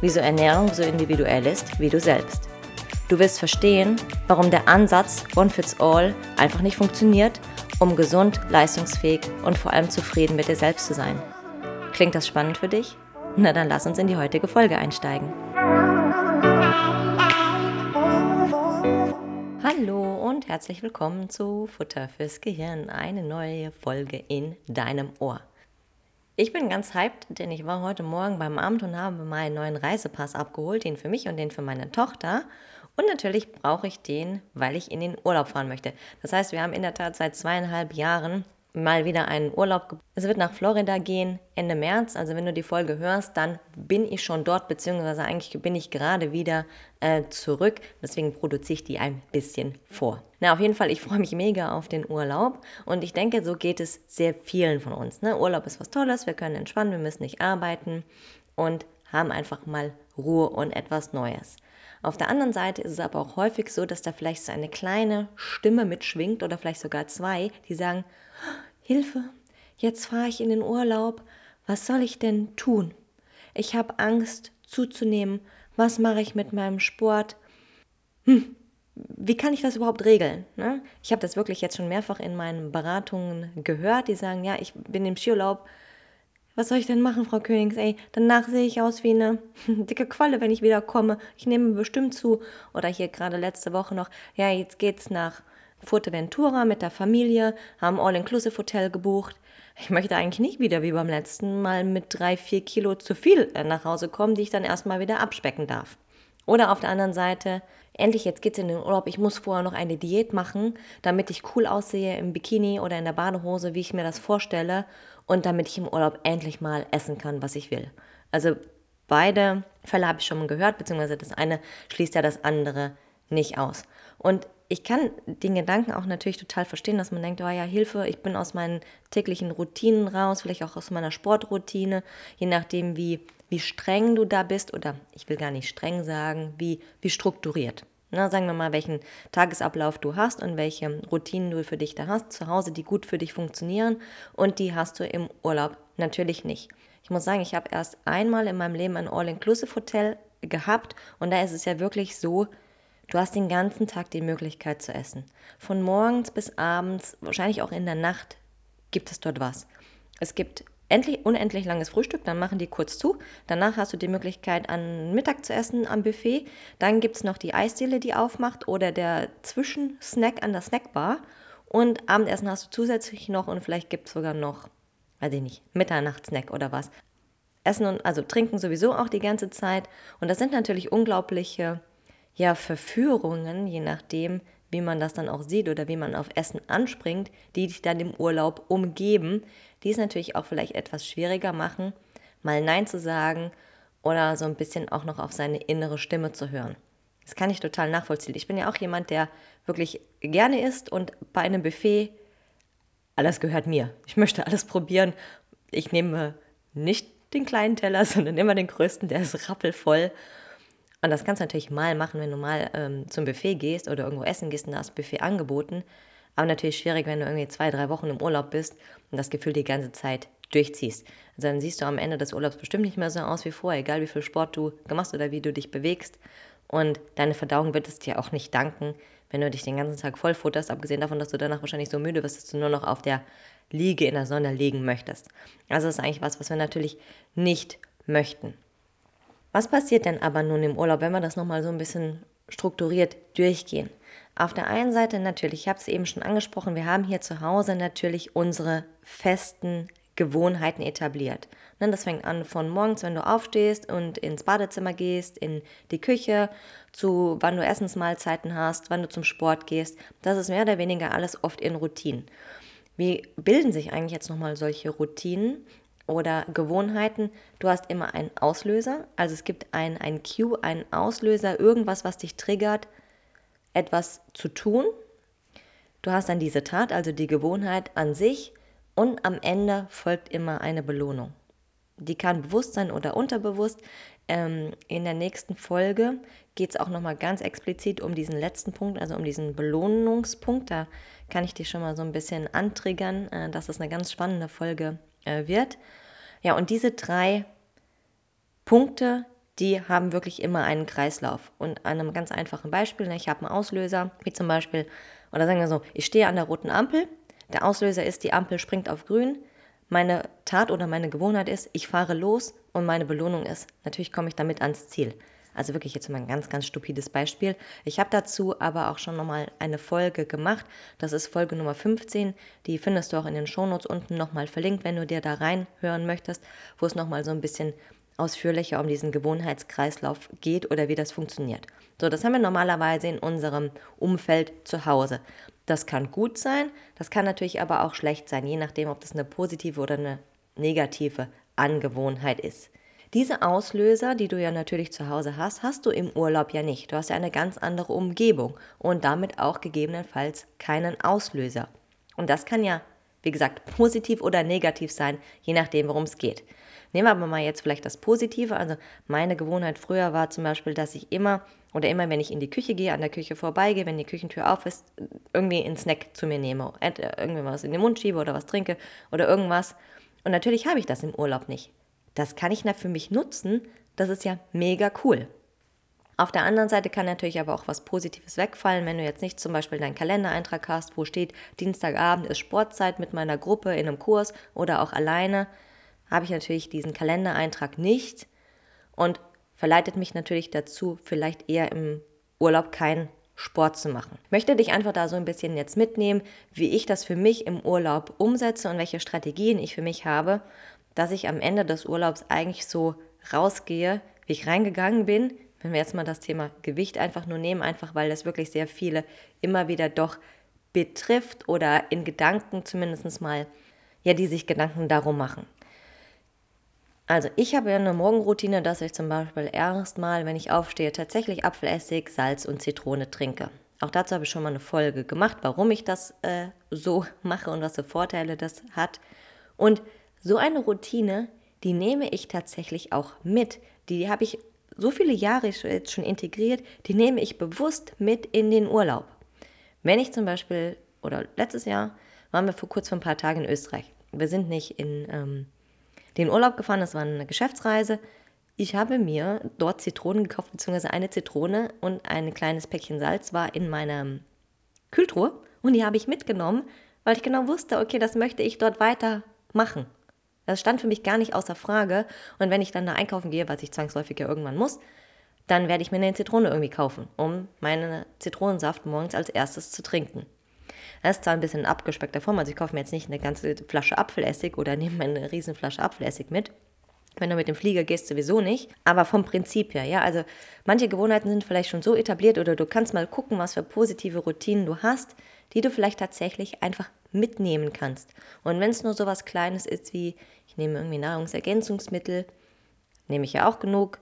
wieso Ernährung so individuell ist wie du selbst. Du wirst verstehen, warum der Ansatz One Fits All einfach nicht funktioniert, um gesund, leistungsfähig und vor allem zufrieden mit dir selbst zu sein. Klingt das spannend für dich? Na dann lass uns in die heutige Folge einsteigen. Hallo und herzlich willkommen zu Futter fürs Gehirn, eine neue Folge in deinem Ohr. Ich bin ganz hyped, denn ich war heute Morgen beim Amt und habe meinen neuen Reisepass abgeholt, den für mich und den für meine Tochter. Und natürlich brauche ich den, weil ich in den Urlaub fahren möchte. Das heißt, wir haben in der Tat seit zweieinhalb Jahren mal wieder einen Urlaub. Es wird nach Florida gehen Ende März. Also wenn du die Folge hörst, dann bin ich schon dort, beziehungsweise eigentlich bin ich gerade wieder äh, zurück. Deswegen produziere ich die ein bisschen vor. Na, auf jeden Fall, ich freue mich mega auf den Urlaub und ich denke, so geht es sehr vielen von uns. Ne? Urlaub ist was Tolles, wir können entspannen, wir müssen nicht arbeiten und haben einfach mal Ruhe und etwas Neues. Auf der anderen Seite ist es aber auch häufig so, dass da vielleicht so eine kleine Stimme mitschwingt oder vielleicht sogar zwei, die sagen, Hilfe, jetzt fahre ich in den Urlaub, was soll ich denn tun? Ich habe Angst zuzunehmen, was mache ich mit meinem Sport? Hm, wie kann ich das überhaupt regeln? Ne? Ich habe das wirklich jetzt schon mehrfach in meinen Beratungen gehört, die sagen, ja, ich bin im Skiurlaub, was soll ich denn machen, Frau Königs? Ey, danach sehe ich aus wie eine dicke Qualle, wenn ich wiederkomme. Ich nehme bestimmt zu. Oder hier gerade letzte Woche noch, ja, jetzt geht's nach Fuerteventura mit der Familie, haben All-Inclusive-Hotel gebucht. Ich möchte eigentlich nicht wieder wie beim letzten Mal mit drei, vier Kilo zu viel äh, nach Hause kommen, die ich dann erstmal wieder abspecken darf. Oder auf der anderen Seite, endlich jetzt geht's in den Urlaub, ich muss vorher noch eine Diät machen, damit ich cool aussehe im Bikini oder in der Badehose, wie ich mir das vorstelle und damit ich im Urlaub endlich mal essen kann, was ich will. Also beide Fälle habe ich schon mal gehört, beziehungsweise das eine schließt ja das andere nicht aus. Und ich kann den Gedanken auch natürlich total verstehen, dass man denkt, oh ja, Hilfe, ich bin aus meinen täglichen Routinen raus, vielleicht auch aus meiner Sportroutine, je nachdem, wie, wie streng du da bist, oder ich will gar nicht streng sagen, wie, wie strukturiert. Na, sagen wir mal, welchen Tagesablauf du hast und welche Routinen du für dich da hast, zu Hause, die gut für dich funktionieren und die hast du im Urlaub natürlich nicht. Ich muss sagen, ich habe erst einmal in meinem Leben ein All-Inclusive-Hotel gehabt und da ist es ja wirklich so, Du hast den ganzen Tag die Möglichkeit zu essen. Von morgens bis abends, wahrscheinlich auch in der Nacht, gibt es dort was. Es gibt endlich, unendlich langes Frühstück, dann machen die kurz zu. Danach hast du die Möglichkeit, an Mittag zu essen am Buffet. Dann gibt es noch die Eisdiele, die aufmacht oder der Zwischensnack an der Snackbar. Und Abendessen hast du zusätzlich noch und vielleicht gibt es sogar noch, weiß ich nicht, Mitternachtssnack oder was. Essen und also trinken sowieso auch die ganze Zeit. Und das sind natürlich unglaubliche ja, Verführungen, je nachdem, wie man das dann auch sieht oder wie man auf Essen anspringt, die dich dann im Urlaub umgeben, die es natürlich auch vielleicht etwas schwieriger machen, mal Nein zu sagen oder so ein bisschen auch noch auf seine innere Stimme zu hören. Das kann ich total nachvollziehen. Ich bin ja auch jemand, der wirklich gerne isst und bei einem Buffet, alles gehört mir. Ich möchte alles probieren. Ich nehme nicht den kleinen Teller, sondern immer den größten, der ist rappelvoll. Und das kannst du natürlich mal machen, wenn du mal ähm, zum Buffet gehst oder irgendwo essen gehst und da ist Buffet angeboten. Aber natürlich schwierig, wenn du irgendwie zwei, drei Wochen im Urlaub bist und das Gefühl die ganze Zeit durchziehst. Also dann siehst du am Ende des Urlaubs bestimmt nicht mehr so aus wie vorher, egal wie viel Sport du gemacht oder wie du dich bewegst. Und deine Verdauung wird es dir auch nicht danken, wenn du dich den ganzen Tag voll futterst, abgesehen davon, dass du danach wahrscheinlich so müde wirst, dass du nur noch auf der Liege in der Sonne liegen möchtest. Also das ist eigentlich was, was wir natürlich nicht möchten. Was passiert denn aber nun im Urlaub, wenn wir das nochmal so ein bisschen strukturiert durchgehen? Auf der einen Seite natürlich, ich habe es eben schon angesprochen, wir haben hier zu Hause natürlich unsere festen Gewohnheiten etabliert. Ne, das fängt an von morgens, wenn du aufstehst und ins Badezimmer gehst, in die Küche, zu wann du Essensmahlzeiten hast, wann du zum Sport gehst. Das ist mehr oder weniger alles oft in Routinen. Wie bilden sich eigentlich jetzt nochmal solche Routinen? Oder Gewohnheiten, du hast immer einen Auslöser. Also es gibt ein, ein Cue, einen Auslöser, irgendwas, was dich triggert, etwas zu tun. Du hast dann diese Tat, also die Gewohnheit an sich und am Ende folgt immer eine Belohnung. Die kann bewusst sein oder unterbewusst. Ähm, in der nächsten Folge geht es auch nochmal ganz explizit um diesen letzten Punkt, also um diesen Belohnungspunkt. Da kann ich dich schon mal so ein bisschen antriggern, äh, dass es eine ganz spannende Folge äh, wird. Ja, und diese drei Punkte, die haben wirklich immer einen Kreislauf. Und an einem ganz einfachen Beispiel, ne, ich habe einen Auslöser, wie zum Beispiel, oder sagen wir so, ich stehe an der roten Ampel, der Auslöser ist, die Ampel springt auf grün, meine Tat oder meine Gewohnheit ist, ich fahre los und meine Belohnung ist, natürlich komme ich damit ans Ziel. Also wirklich jetzt mal ein ganz, ganz stupides Beispiel. Ich habe dazu aber auch schon nochmal eine Folge gemacht. Das ist Folge Nummer 15. Die findest du auch in den Shownotes unten nochmal verlinkt, wenn du dir da reinhören möchtest, wo es nochmal so ein bisschen ausführlicher um diesen Gewohnheitskreislauf geht oder wie das funktioniert. So, das haben wir normalerweise in unserem Umfeld zu Hause. Das kann gut sein, das kann natürlich aber auch schlecht sein, je nachdem, ob das eine positive oder eine negative Angewohnheit ist. Diese Auslöser, die du ja natürlich zu Hause hast, hast du im Urlaub ja nicht. Du hast ja eine ganz andere Umgebung und damit auch gegebenenfalls keinen Auslöser. Und das kann ja, wie gesagt, positiv oder negativ sein, je nachdem, worum es geht. Nehmen wir aber mal jetzt vielleicht das Positive. Also meine Gewohnheit früher war zum Beispiel, dass ich immer oder immer, wenn ich in die Küche gehe, an der Küche vorbeigehe, wenn die Küchentür auf ist, irgendwie einen Snack zu mir nehme. Irgendwie was in den Mund schiebe oder was trinke oder irgendwas. Und natürlich habe ich das im Urlaub nicht das kann ich für mich nutzen, das ist ja mega cool. Auf der anderen Seite kann natürlich aber auch was Positives wegfallen, wenn du jetzt nicht zum Beispiel deinen Kalendereintrag hast, wo steht, Dienstagabend ist Sportzeit mit meiner Gruppe in einem Kurs oder auch alleine, habe ich natürlich diesen Kalendereintrag nicht und verleitet mich natürlich dazu, vielleicht eher im Urlaub keinen Sport zu machen. Ich möchte dich einfach da so ein bisschen jetzt mitnehmen, wie ich das für mich im Urlaub umsetze und welche Strategien ich für mich habe dass ich am Ende des Urlaubs eigentlich so rausgehe, wie ich reingegangen bin. Wenn wir jetzt mal das Thema Gewicht einfach nur nehmen, einfach weil das wirklich sehr viele immer wieder doch betrifft oder in Gedanken zumindest mal, ja, die sich Gedanken darum machen. Also ich habe ja eine Morgenroutine, dass ich zum Beispiel erstmal, wenn ich aufstehe, tatsächlich Apfelessig, Salz und Zitrone trinke. Auch dazu habe ich schon mal eine Folge gemacht, warum ich das äh, so mache und was für Vorteile das hat. Und so eine Routine, die nehme ich tatsächlich auch mit. Die habe ich so viele Jahre jetzt schon integriert, die nehme ich bewusst mit in den Urlaub. Wenn ich zum Beispiel, oder letztes Jahr waren wir vor kurz vor ein paar Tagen in Österreich. Wir sind nicht in ähm, den Urlaub gefahren, das war eine Geschäftsreise. Ich habe mir dort Zitronen gekauft, beziehungsweise eine Zitrone und ein kleines Päckchen Salz war in meiner Kühltruhe und die habe ich mitgenommen, weil ich genau wusste, okay, das möchte ich dort weiter machen. Das stand für mich gar nicht außer Frage. Und wenn ich dann da einkaufen gehe, was ich zwangsläufig ja irgendwann muss, dann werde ich mir eine Zitrone irgendwie kaufen, um meinen Zitronensaft morgens als erstes zu trinken. Das ist zwar ein bisschen abgespeckter Form, also ich kaufe mir jetzt nicht eine ganze Flasche Apfelessig oder nehme eine riesen Flasche Apfelessig mit. Wenn du mit dem Flieger gehst, sowieso nicht. Aber vom Prinzip her, ja, also manche Gewohnheiten sind vielleicht schon so etabliert oder du kannst mal gucken, was für positive Routinen du hast, die du vielleicht tatsächlich einfach mitnehmen kannst. Und wenn es nur so was Kleines ist wie, ich nehme irgendwie Nahrungsergänzungsmittel, nehme ich ja auch genug.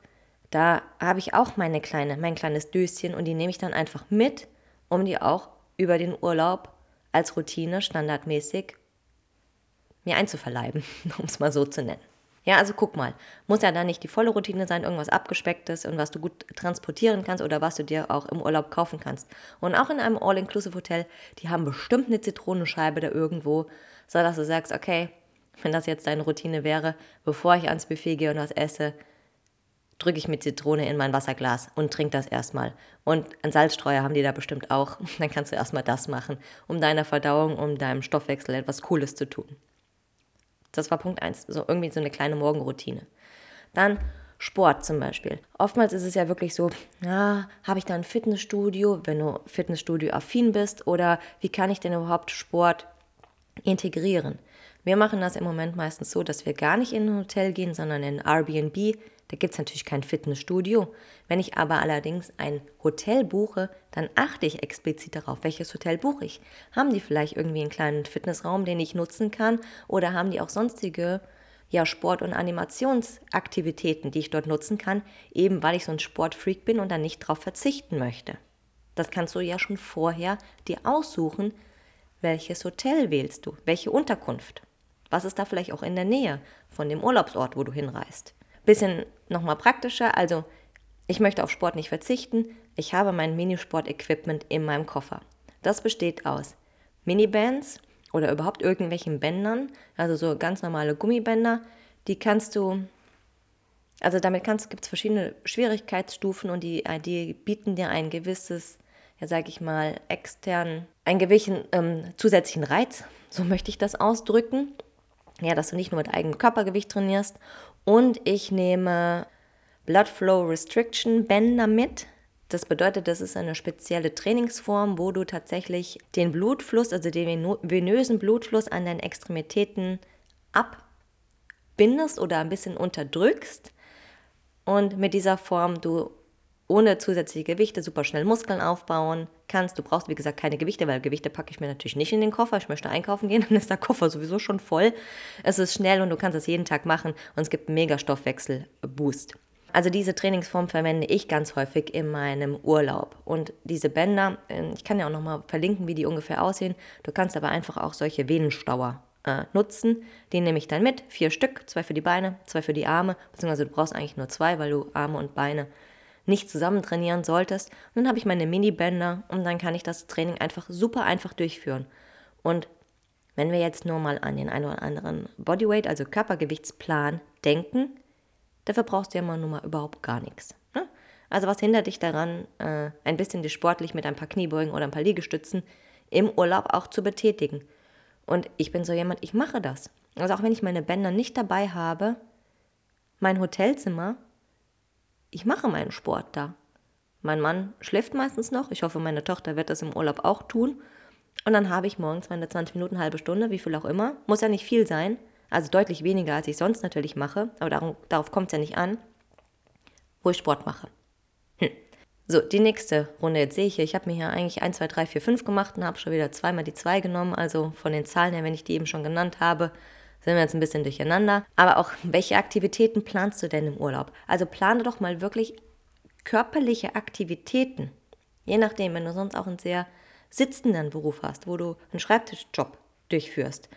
Da habe ich auch meine kleine, mein kleines Döschen und die nehme ich dann einfach mit, um die auch über den Urlaub als Routine standardmäßig mir einzuverleiben, um es mal so zu nennen. Ja, also guck mal, muss ja dann nicht die volle Routine sein, irgendwas abgespecktes und was du gut transportieren kannst oder was du dir auch im Urlaub kaufen kannst. Und auch in einem All-Inclusive-Hotel, die haben bestimmt eine Zitronenscheibe da irgendwo, sodass du sagst, okay, wenn das jetzt deine Routine wäre, bevor ich ans Buffet gehe und was esse, drücke ich mit Zitrone in mein Wasserglas und trinke das erstmal. Und ein Salzstreuer haben die da bestimmt auch. Dann kannst du erstmal das machen, um deiner Verdauung, um deinem Stoffwechsel etwas Cooles zu tun. Das war Punkt 1, so irgendwie so eine kleine Morgenroutine. Dann Sport zum Beispiel. Oftmals ist es ja wirklich so, ja, habe ich da ein Fitnessstudio, wenn du Fitnessstudio-affin bist, oder wie kann ich denn überhaupt Sport integrieren? Wir machen das im Moment meistens so, dass wir gar nicht in ein Hotel gehen, sondern in Airbnb. Da gibt es natürlich kein Fitnessstudio. Wenn ich aber allerdings ein Hotel buche, dann achte ich explizit darauf, welches Hotel buche ich. Haben die vielleicht irgendwie einen kleinen Fitnessraum, den ich nutzen kann? Oder haben die auch sonstige ja Sport- und Animationsaktivitäten, die ich dort nutzen kann, eben weil ich so ein Sportfreak bin und dann nicht darauf verzichten möchte. Das kannst du ja schon vorher dir aussuchen, welches Hotel wählst du, welche Unterkunft. Was ist da vielleicht auch in der Nähe von dem Urlaubsort, wo du hinreist? Bisschen nochmal praktischer, also ich möchte auf Sport nicht verzichten. Ich habe mein Minisport-Equipment in meinem Koffer. Das besteht aus Minibands oder überhaupt irgendwelchen Bändern, also so ganz normale Gummibänder. Die kannst du, also damit kannst, gibt es verschiedene Schwierigkeitsstufen und die, die bieten dir ein gewisses, ja sage ich mal, extern, einen gewissen ähm, zusätzlichen Reiz, so möchte ich das ausdrücken. Ja, dass du nicht nur mit eigenem Körpergewicht trainierst. Und ich nehme Blood Flow Restriction Bänder mit. Das bedeutet, das ist eine spezielle Trainingsform, wo du tatsächlich den Blutfluss, also den venösen Blutfluss an deinen Extremitäten abbindest oder ein bisschen unterdrückst. Und mit dieser Form du ohne zusätzliche Gewichte super schnell Muskeln aufbauen kannst. Du brauchst, wie gesagt, keine Gewichte, weil Gewichte packe ich mir natürlich nicht in den Koffer. Ich möchte einkaufen gehen, dann ist der Koffer sowieso schon voll. Es ist schnell und du kannst es jeden Tag machen und es gibt einen mega Stoffwechsel-Boost. Also diese Trainingsform verwende ich ganz häufig in meinem Urlaub. Und diese Bänder, ähm, ich kann ja auch nochmal verlinken, wie die ungefähr aussehen. Du kannst aber einfach auch solche Venenstauer äh, nutzen. Die nehme ich dann mit. Vier Stück, zwei für die Beine, zwei für die Arme. Beziehungsweise du brauchst eigentlich nur zwei, weil du Arme und Beine nicht zusammen trainieren solltest. Dann habe ich meine Mini-Bänder und dann kann ich das Training einfach super einfach durchführen. Und wenn wir jetzt nur mal an den einen oder anderen Bodyweight, also Körpergewichtsplan denken, Dafür brauchst du ja mal nur mal überhaupt gar nichts. Ne? Also was hindert dich daran, äh, ein bisschen dich sportlich mit ein paar Kniebeugen oder ein paar Liegestützen im Urlaub auch zu betätigen? Und ich bin so jemand, ich mache das. Also auch wenn ich meine Bänder nicht dabei habe, mein Hotelzimmer, ich mache meinen Sport da. Mein Mann schläft meistens noch. Ich hoffe, meine Tochter wird das im Urlaub auch tun. Und dann habe ich morgens meine 20 Minuten, halbe Stunde, wie viel auch immer. Muss ja nicht viel sein. Also deutlich weniger, als ich sonst natürlich mache, aber darum, darauf kommt es ja nicht an, wo ich Sport mache. Hm. So, die nächste Runde. Jetzt sehe ich hier, ich habe mir hier eigentlich 1, 2, 3, 4, 5 gemacht und habe schon wieder zweimal die 2 genommen. Also von den Zahlen her, wenn ich die eben schon genannt habe, sind wir jetzt ein bisschen durcheinander. Aber auch, welche Aktivitäten planst du denn im Urlaub? Also plane doch mal wirklich körperliche Aktivitäten. Je nachdem, wenn du sonst auch einen sehr sitzenden Beruf hast, wo du einen Schreibtischjob durchführst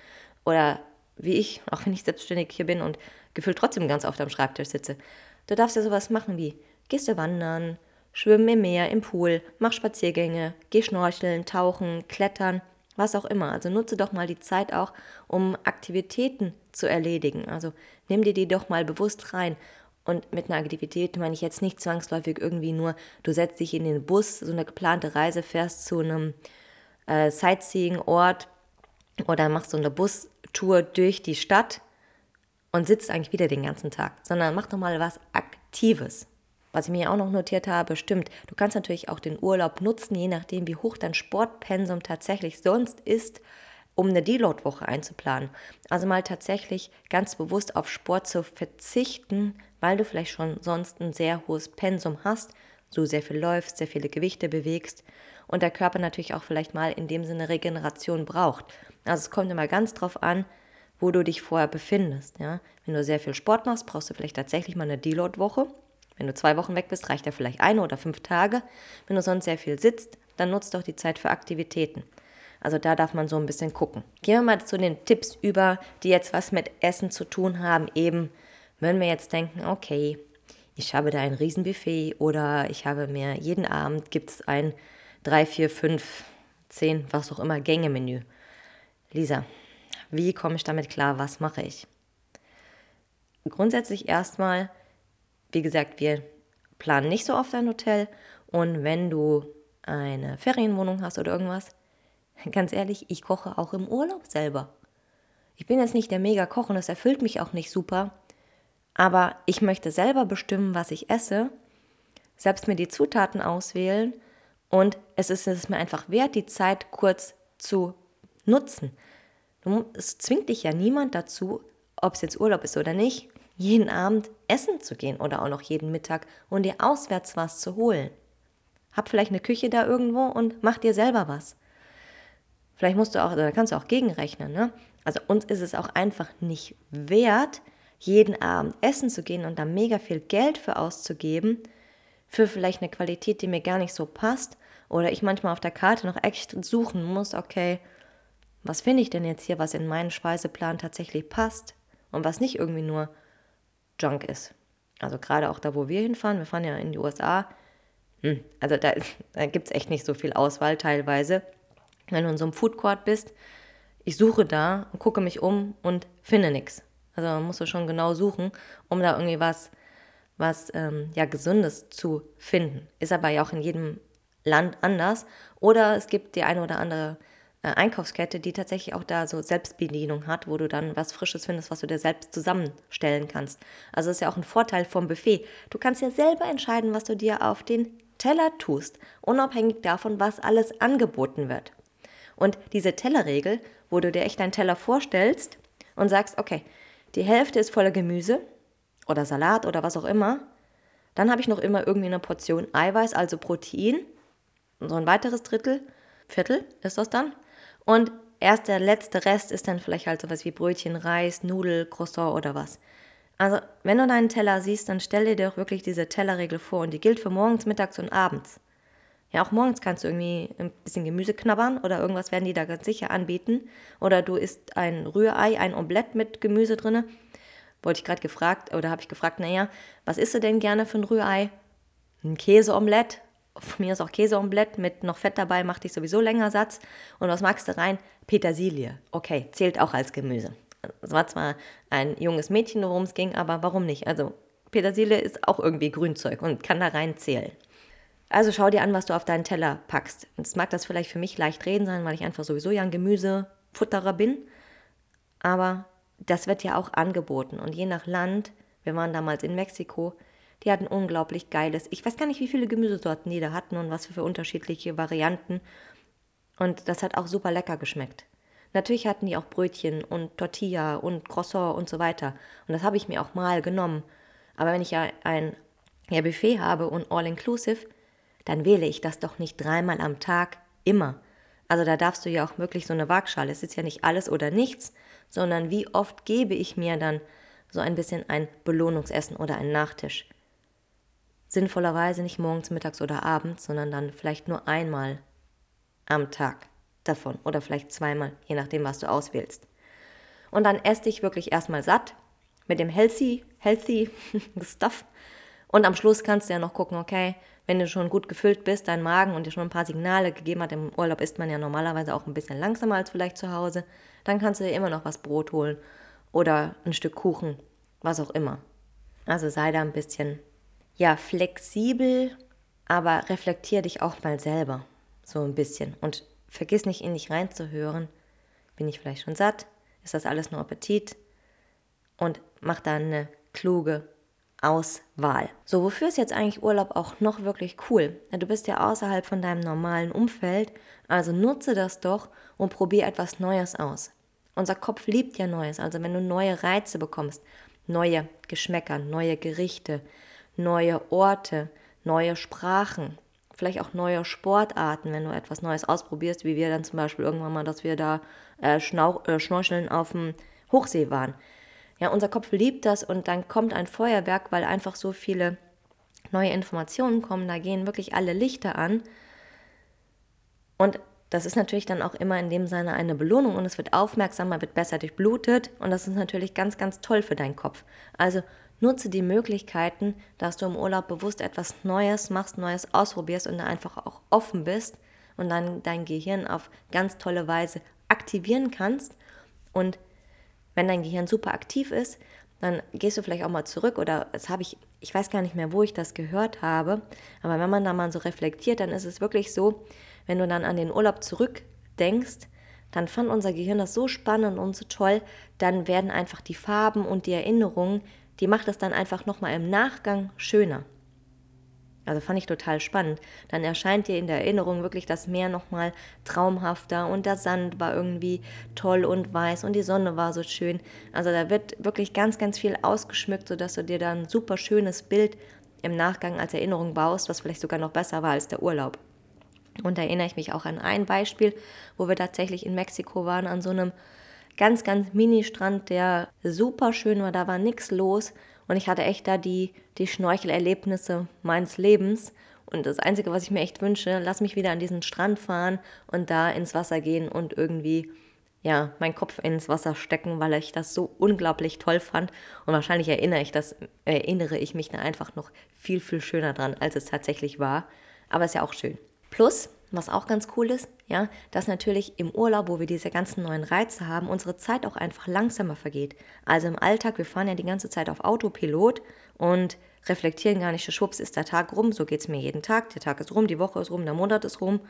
oder wie ich, auch wenn ich selbstständig hier bin und gefühlt trotzdem ganz oft am Schreibtisch sitze. Du darfst ja sowas machen wie, gehst du wandern, schwimmen im Meer, im Pool, mach Spaziergänge, geh schnorcheln, tauchen, klettern, was auch immer. Also nutze doch mal die Zeit auch, um Aktivitäten zu erledigen. Also nimm dir die doch mal bewusst rein. Und mit einer Aktivität meine ich jetzt nicht zwangsläufig irgendwie nur, du setzt dich in den Bus, so eine geplante Reise, fährst zu einem äh, Sightseeing-Ort oder machst so eine Bus- Tour durch die Stadt und sitzt eigentlich wieder den ganzen Tag, sondern mach doch mal was Aktives. Was ich mir auch noch notiert habe, stimmt, du kannst natürlich auch den Urlaub nutzen, je nachdem, wie hoch dein Sportpensum tatsächlich sonst ist, um eine Deload-Woche einzuplanen. Also mal tatsächlich ganz bewusst auf Sport zu verzichten, weil du vielleicht schon sonst ein sehr hohes Pensum hast, du sehr viel läufst, sehr viele Gewichte bewegst und der Körper natürlich auch vielleicht mal in dem Sinne Regeneration braucht. Also es kommt immer ganz drauf an, wo du dich vorher befindest. Ja? Wenn du sehr viel Sport machst, brauchst du vielleicht tatsächlich mal eine Deload-Woche. Wenn du zwei Wochen weg bist, reicht ja vielleicht eine oder fünf Tage. Wenn du sonst sehr viel sitzt, dann nutzt doch die Zeit für Aktivitäten. Also da darf man so ein bisschen gucken. Gehen wir mal zu den Tipps über, die jetzt was mit Essen zu tun haben. Eben, wenn wir jetzt denken, okay, ich habe da ein Riesenbuffet oder ich habe mir jeden Abend gibt es ein 3, 4, 5, 10, was auch immer Gänge-Menü. Lisa, wie komme ich damit klar? Was mache ich? Grundsätzlich erstmal, wie gesagt, wir planen nicht so oft ein Hotel und wenn du eine Ferienwohnung hast oder irgendwas, ganz ehrlich, ich koche auch im Urlaub selber. Ich bin jetzt nicht der Mega-Koch und das erfüllt mich auch nicht super, aber ich möchte selber bestimmen, was ich esse, selbst mir die Zutaten auswählen und es ist es mir einfach wert, die Zeit kurz zu nutzen. Es zwingt dich ja niemand dazu, ob es jetzt Urlaub ist oder nicht, jeden Abend essen zu gehen oder auch noch jeden Mittag und dir auswärts was zu holen. Hab vielleicht eine Küche da irgendwo und mach dir selber was. Vielleicht musst du auch, oder kannst du auch gegenrechnen, ne? Also uns ist es auch einfach nicht wert, jeden Abend essen zu gehen und da mega viel Geld für auszugeben, für vielleicht eine Qualität, die mir gar nicht so passt, oder ich manchmal auf der Karte noch echt suchen muss, okay, was finde ich denn jetzt hier, was in meinen Speiseplan tatsächlich passt und was nicht irgendwie nur Junk ist. Also gerade auch da, wo wir hinfahren, wir fahren ja in die USA, hm, also da, da gibt es echt nicht so viel Auswahl teilweise. Wenn du in so einem Food Court bist, ich suche da und gucke mich um und finde nichts. Also man muss schon genau suchen, um da irgendwie was, was ähm, ja, Gesundes zu finden. Ist aber ja auch in jedem Land anders. Oder es gibt die eine oder andere Einkaufskette, die tatsächlich auch da so Selbstbedienung hat, wo du dann was Frisches findest, was du dir selbst zusammenstellen kannst. Also ist ja auch ein Vorteil vom Buffet. Du kannst ja selber entscheiden, was du dir auf den Teller tust, unabhängig davon, was alles angeboten wird. Und diese Tellerregel, wo du dir echt deinen Teller vorstellst und sagst, okay, die Hälfte ist voller Gemüse oder Salat oder was auch immer, dann habe ich noch immer irgendwie eine Portion Eiweiß, also Protein, so ein weiteres Drittel, Viertel ist das dann. Und erst der letzte Rest ist dann vielleicht halt sowas wie Brötchen, Reis, Nudel, Croissant oder was. Also, wenn du deinen Teller siehst, dann stell dir doch wirklich diese Tellerregel vor und die gilt für morgens, mittags und abends. Ja, auch morgens kannst du irgendwie ein bisschen Gemüse knabbern oder irgendwas werden die da ganz sicher anbieten. Oder du isst ein Rührei, ein Omelett mit Gemüse drinne. Wollte ich gerade gefragt, oder habe ich gefragt, naja, was isst du denn gerne für ein Rührei? Ein Käseomelett. Von mir ist auch Käseomelett mit noch Fett dabei, macht dich sowieso länger Satz. Und was magst du rein? Petersilie. Okay, zählt auch als Gemüse. Es war zwar ein junges Mädchen, worum es ging, aber warum nicht? Also Petersilie ist auch irgendwie Grünzeug und kann da rein zählen. Also schau dir an, was du auf deinen Teller packst. Jetzt mag das vielleicht für mich leicht reden sein, weil ich einfach sowieso ja ein Gemüsefutterer bin. Aber das wird ja auch angeboten. Und je nach Land, wir waren damals in Mexiko, die hatten unglaublich geiles, ich weiß gar nicht, wie viele Gemüsesorten die da hatten und was für unterschiedliche Varianten. Und das hat auch super lecker geschmeckt. Natürlich hatten die auch Brötchen und Tortilla und Croissant und so weiter. Und das habe ich mir auch mal genommen. Aber wenn ich ja ein ja, Buffet habe und all-inclusive, dann wähle ich das doch nicht dreimal am Tag immer. Also da darfst du ja auch wirklich so eine Waagschale. Es ist ja nicht alles oder nichts, sondern wie oft gebe ich mir dann so ein bisschen ein Belohnungsessen oder einen Nachtisch. Sinnvollerweise nicht morgens, mittags oder abends, sondern dann vielleicht nur einmal am Tag davon oder vielleicht zweimal, je nachdem, was du auswählst. Und dann ess dich wirklich erstmal satt mit dem healthy, healthy Stuff. Und am Schluss kannst du ja noch gucken, okay, wenn du schon gut gefüllt bist, dein Magen und dir schon ein paar Signale gegeben hat, im Urlaub isst man ja normalerweise auch ein bisschen langsamer als vielleicht zu Hause, dann kannst du dir immer noch was Brot holen oder ein Stück Kuchen, was auch immer. Also sei da ein bisschen, ja, flexibel, aber reflektier dich auch mal selber so ein bisschen und vergiss nicht in dich reinzuhören. Bin ich vielleicht schon satt? Ist das alles nur Appetit? Und mach dann eine kluge Auswahl. So, wofür ist jetzt eigentlich Urlaub auch noch wirklich cool? Du bist ja außerhalb von deinem normalen Umfeld, also nutze das doch und probier etwas Neues aus. Unser Kopf liebt ja Neues, also wenn du neue Reize bekommst, neue Geschmäcker, neue Gerichte, neue Orte, neue Sprachen, vielleicht auch neue Sportarten, wenn du etwas Neues ausprobierst, wie wir dann zum Beispiel irgendwann mal, dass wir da äh, äh, schnorcheln auf dem Hochsee waren. Ja, unser Kopf liebt das und dann kommt ein Feuerwerk, weil einfach so viele neue Informationen kommen, da gehen wirklich alle Lichter an. Und das ist natürlich dann auch immer in dem Sinne eine Belohnung und es wird aufmerksamer, wird besser durchblutet und das ist natürlich ganz, ganz toll für deinen Kopf. Also nutze die Möglichkeiten, dass du im Urlaub bewusst etwas Neues machst, Neues ausprobierst und einfach auch offen bist und dann dein Gehirn auf ganz tolle Weise aktivieren kannst. Und wenn dein Gehirn super aktiv ist, dann gehst du vielleicht auch mal zurück oder das habe ich, ich weiß gar nicht mehr, wo ich das gehört habe, aber wenn man da mal so reflektiert, dann ist es wirklich so, wenn du dann an den Urlaub zurückdenkst, dann fand unser Gehirn das so spannend und so toll, dann werden einfach die Farben und die Erinnerungen, die macht es dann einfach nochmal im Nachgang schöner. Also fand ich total spannend. Dann erscheint dir in der Erinnerung wirklich das Meer nochmal traumhafter und der Sand war irgendwie toll und weiß und die Sonne war so schön. Also da wird wirklich ganz, ganz viel ausgeschmückt, sodass du dir dann ein super schönes Bild im Nachgang als Erinnerung baust, was vielleicht sogar noch besser war als der Urlaub. Und da erinnere ich mich auch an ein Beispiel, wo wir tatsächlich in Mexiko waren, an so einem ganz, ganz Mini-Strand, der super schön war. Da war nichts los. Und ich hatte echt da die, die Schnorchelerlebnisse meines Lebens. Und das Einzige, was ich mir echt wünsche, lass mich wieder an diesen Strand fahren und da ins Wasser gehen und irgendwie ja, meinen Kopf ins Wasser stecken, weil ich das so unglaublich toll fand. Und wahrscheinlich erinnere ich, das, erinnere ich mich da einfach noch viel, viel schöner dran, als es tatsächlich war. Aber ist ja auch schön. Plus, was auch ganz cool ist, ja, dass natürlich im Urlaub, wo wir diese ganzen neuen Reize haben, unsere Zeit auch einfach langsamer vergeht. Also im Alltag, wir fahren ja die ganze Zeit auf Autopilot und reflektieren gar nicht, schwupps ist der Tag rum, so geht es mir jeden Tag, der Tag ist rum, die Woche ist rum, der Monat ist rum.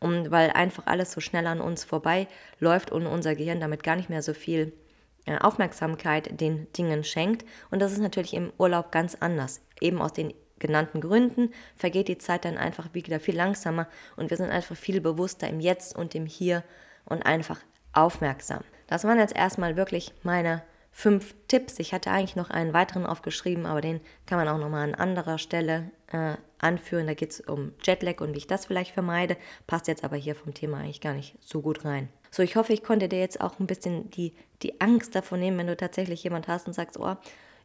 Und weil einfach alles so schnell an uns vorbei läuft und unser Gehirn damit gar nicht mehr so viel äh, Aufmerksamkeit den Dingen schenkt. Und das ist natürlich im Urlaub ganz anders. Eben aus den genannten Gründen vergeht die Zeit dann einfach wieder viel langsamer und wir sind einfach viel bewusster im Jetzt und im Hier und einfach aufmerksam. Das waren jetzt erstmal wirklich meine fünf Tipps. Ich hatte eigentlich noch einen weiteren aufgeschrieben, aber den kann man auch nochmal an anderer Stelle äh, anführen. Da geht es um Jetlag und wie ich das vielleicht vermeide. Passt jetzt aber hier vom Thema eigentlich gar nicht so gut rein. So, ich hoffe, ich konnte dir jetzt auch ein bisschen die, die Angst davon nehmen, wenn du tatsächlich jemand hast und sagst, oh,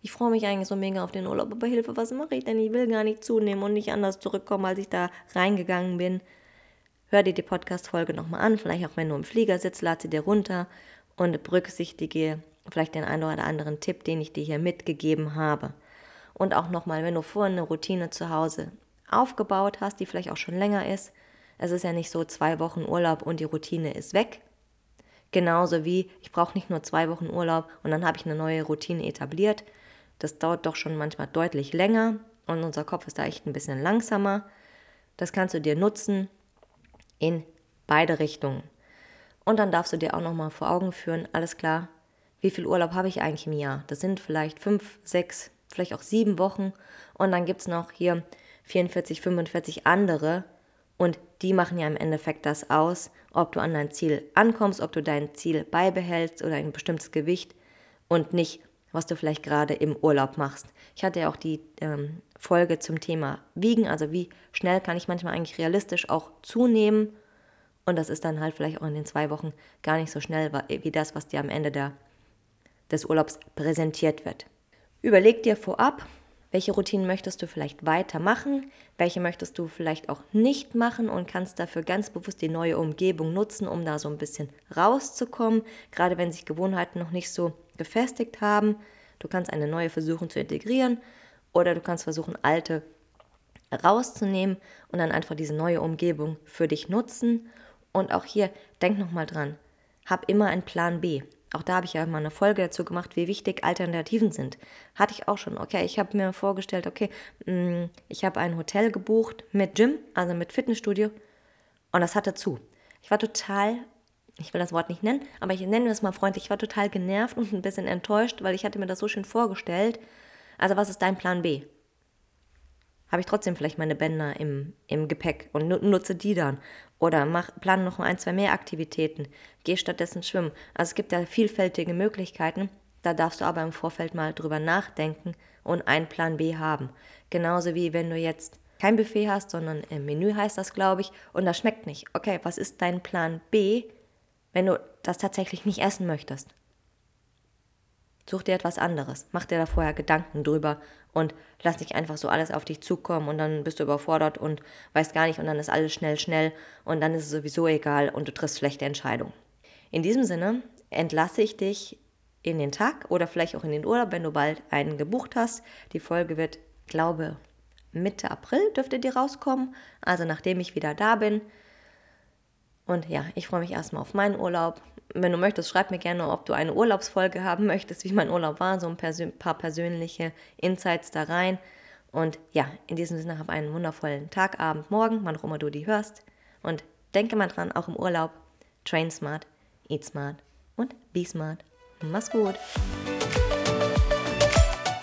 ich freue mich eigentlich so mega auf den Urlaub, aber Hilfe, was mache ich denn? Ich will gar nicht zunehmen und nicht anders zurückkommen, als ich da reingegangen bin. Hör dir die Podcast-Folge nochmal an, vielleicht auch wenn du im Flieger sitzt, lad sie dir runter und berücksichtige vielleicht den einen oder anderen Tipp, den ich dir hier mitgegeben habe. Und auch nochmal, wenn du vorhin eine Routine zu Hause aufgebaut hast, die vielleicht auch schon länger ist, es ist ja nicht so zwei Wochen Urlaub und die Routine ist weg. Genauso wie ich brauche nicht nur zwei Wochen Urlaub und dann habe ich eine neue Routine etabliert. Das dauert doch schon manchmal deutlich länger und unser Kopf ist da echt ein bisschen langsamer. Das kannst du dir nutzen in beide Richtungen. Und dann darfst du dir auch nochmal vor Augen führen, alles klar, wie viel Urlaub habe ich eigentlich im Jahr? Das sind vielleicht fünf, sechs, vielleicht auch sieben Wochen. Und dann gibt es noch hier 44, 45 andere. Und die machen ja im Endeffekt das aus, ob du an dein Ziel ankommst, ob du dein Ziel beibehältst oder ein bestimmtes Gewicht und nicht, was du vielleicht gerade im Urlaub machst. Ich hatte ja auch die ähm, Folge zum Thema Wiegen, also wie schnell kann ich manchmal eigentlich realistisch auch zunehmen. Und das ist dann halt vielleicht auch in den zwei Wochen gar nicht so schnell wie das, was dir am Ende der des Urlaubs präsentiert wird. Überleg dir vorab, welche Routinen möchtest du vielleicht weitermachen, welche möchtest du vielleicht auch nicht machen und kannst dafür ganz bewusst die neue Umgebung nutzen, um da so ein bisschen rauszukommen, gerade wenn sich Gewohnheiten noch nicht so gefestigt haben. Du kannst eine neue versuchen zu integrieren oder du kannst versuchen, alte rauszunehmen und dann einfach diese neue Umgebung für dich nutzen. Und auch hier, denk nochmal dran, hab immer einen Plan B. Auch da habe ich ja mal eine Folge dazu gemacht, wie wichtig Alternativen sind. Hatte ich auch schon. Okay, ich habe mir vorgestellt, okay, mm, ich habe ein Hotel gebucht mit Gym, also mit Fitnessstudio, und das hatte zu. Ich war total, ich will das Wort nicht nennen, aber ich nenne das mal freundlich, ich war total genervt und ein bisschen enttäuscht, weil ich hatte mir das so schön vorgestellt. Also was ist dein Plan B? habe ich trotzdem vielleicht meine Bänder im, im Gepäck und nutze die dann. Oder mach, plane noch ein, zwei mehr Aktivitäten. Geh stattdessen schwimmen. Also es gibt ja vielfältige Möglichkeiten. Da darfst du aber im Vorfeld mal drüber nachdenken und einen Plan B haben. Genauso wie wenn du jetzt kein Buffet hast, sondern im Menü heißt das, glaube ich, und das schmeckt nicht. Okay, was ist dein Plan B, wenn du das tatsächlich nicht essen möchtest? Such dir etwas anderes. Mach dir da vorher Gedanken drüber und lass nicht einfach so alles auf dich zukommen und dann bist du überfordert und weißt gar nicht und dann ist alles schnell, schnell und dann ist es sowieso egal und du triffst schlechte Entscheidungen. In diesem Sinne entlasse ich dich in den Tag oder vielleicht auch in den Urlaub, wenn du bald einen gebucht hast. Die Folge wird, glaube Mitte April dürfte die rauskommen, also nachdem ich wieder da bin. Und ja, ich freue mich erstmal auf meinen Urlaub. Wenn du möchtest, schreib mir gerne, ob du eine Urlaubsfolge haben möchtest, wie mein Urlaub war, so ein paar persönliche Insights da rein. Und ja, in diesem Sinne, hab einen wundervollen Tag, Abend, Morgen, wann auch immer du die hörst. Und denke mal dran, auch im Urlaub, train smart, eat smart und be smart. Mach's gut.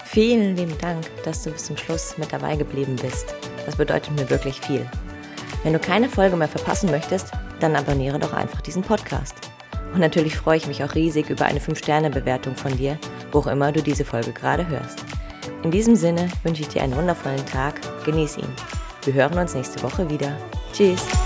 Vielen lieben Dank, dass du bis zum Schluss mit dabei geblieben bist. Das bedeutet mir wirklich viel. Wenn du keine Folge mehr verpassen möchtest, dann abonniere doch einfach diesen Podcast. Und natürlich freue ich mich auch riesig über eine 5-Sterne-Bewertung von dir, wo auch immer du diese Folge gerade hörst. In diesem Sinne wünsche ich dir einen wundervollen Tag, genieß ihn. Wir hören uns nächste Woche wieder. Tschüss.